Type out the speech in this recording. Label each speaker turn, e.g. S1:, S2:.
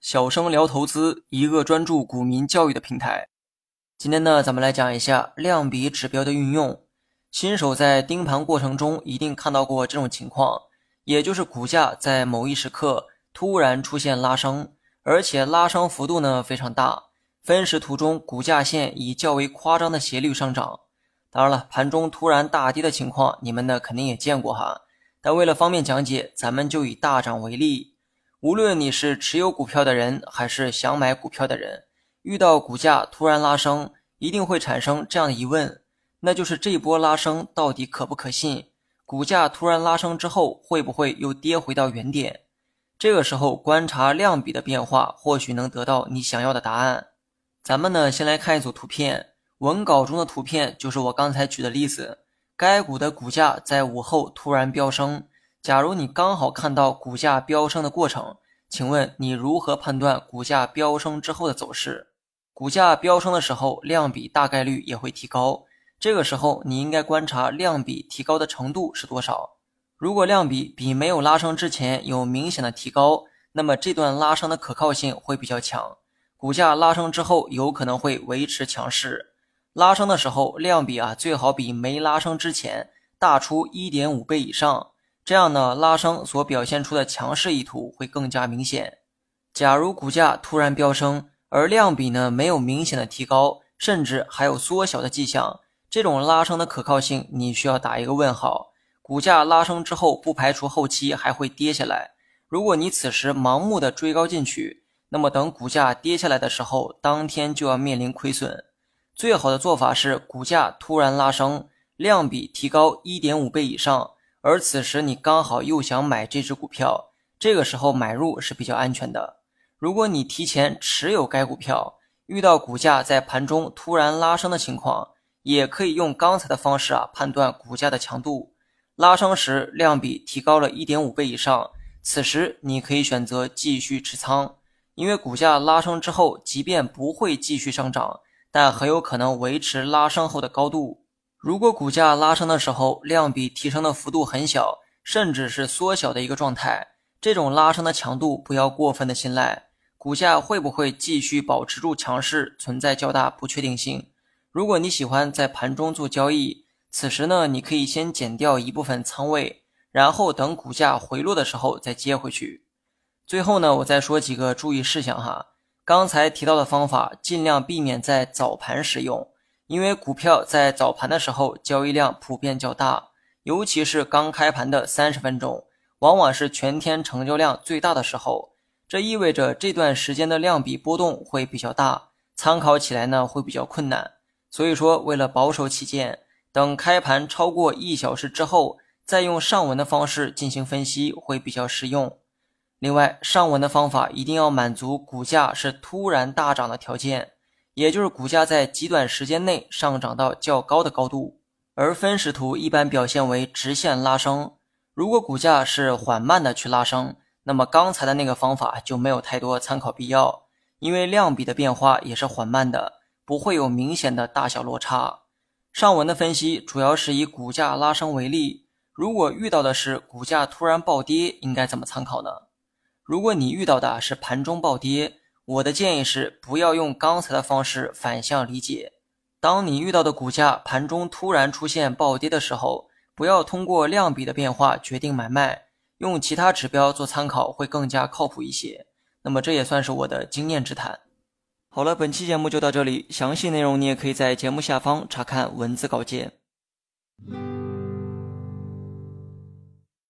S1: 小生聊投资，一个专注股民教育的平台。今天呢，咱们来讲一下量比指标的运用。新手在盯盘过程中一定看到过这种情况，也就是股价在某一时刻突然出现拉升，而且拉升幅度呢非常大。分时图中，股价线以较为夸张的斜率上涨。当然了，盘中突然大跌的情况，你们呢肯定也见过哈。但为了方便讲解，咱们就以大涨为例。无论你是持有股票的人，还是想买股票的人，遇到股价突然拉升，一定会产生这样的疑问，那就是这波拉升到底可不可信？股价突然拉升之后，会不会又跌回到原点？这个时候观察量比的变化，或许能得到你想要的答案。咱们呢，先来看一组图片。文稿中的图片就是我刚才举的例子，该股的股价在午后突然飙升。假如你刚好看到股价飙升的过程，请问你如何判断股价飙升之后的走势？股价飙升的时候，量比大概率也会提高。这个时候，你应该观察量比提高的程度是多少。如果量比比没有拉升之前有明显的提高，那么这段拉升的可靠性会比较强。股价拉升之后，有可能会维持强势。拉升的时候，量比啊最好比没拉升之前大出一点五倍以上，这样呢，拉升所表现出的强势意图会更加明显。假如股价突然飙升，而量比呢没有明显的提高，甚至还有缩小的迹象，这种拉升的可靠性你需要打一个问号。股价拉升之后，不排除后期还会跌下来。如果你此时盲目的追高进去，那么等股价跌下来的时候，当天就要面临亏损。最好的做法是，股价突然拉升，量比提高一点五倍以上，而此时你刚好又想买这只股票，这个时候买入是比较安全的。如果你提前持有该股票，遇到股价在盘中突然拉升的情况，也可以用刚才的方式啊判断股价的强度。拉升时量比提高了一点五倍以上，此时你可以选择继续持仓，因为股价拉升之后，即便不会继续上涨。但很有可能维持拉升后的高度。如果股价拉升的时候量比提升的幅度很小，甚至是缩小的一个状态，这种拉升的强度不要过分的信赖。股价会不会继续保持住强势，存在较大不确定性。如果你喜欢在盘中做交易，此时呢，你可以先减掉一部分仓位，然后等股价回落的时候再接回去。最后呢，我再说几个注意事项哈。刚才提到的方法，尽量避免在早盘使用，因为股票在早盘的时候交易量普遍较大，尤其是刚开盘的三十分钟，往往是全天成交量最大的时候。这意味着这段时间的量比波动会比较大，参考起来呢会比较困难。所以说，为了保守起见，等开盘超过一小时之后，再用上文的方式进行分析会比较实用。另外，上文的方法一定要满足股价是突然大涨的条件，也就是股价在极短时间内上涨到较高的高度。而分时图一般表现为直线拉升。如果股价是缓慢的去拉升，那么刚才的那个方法就没有太多参考必要，因为量比的变化也是缓慢的，不会有明显的大小落差。上文的分析主要是以股价拉升为例，如果遇到的是股价突然暴跌，应该怎么参考呢？如果你遇到的是盘中暴跌，我的建议是不要用刚才的方式反向理解。当你遇到的股价盘中突然出现暴跌的时候，不要通过量比的变化决定买卖，用其他指标做参考会更加靠谱一些。那么这也算是我的经验之谈。好了，本期节目就到这里，详细内容你也可以在节目下方查看文字稿件。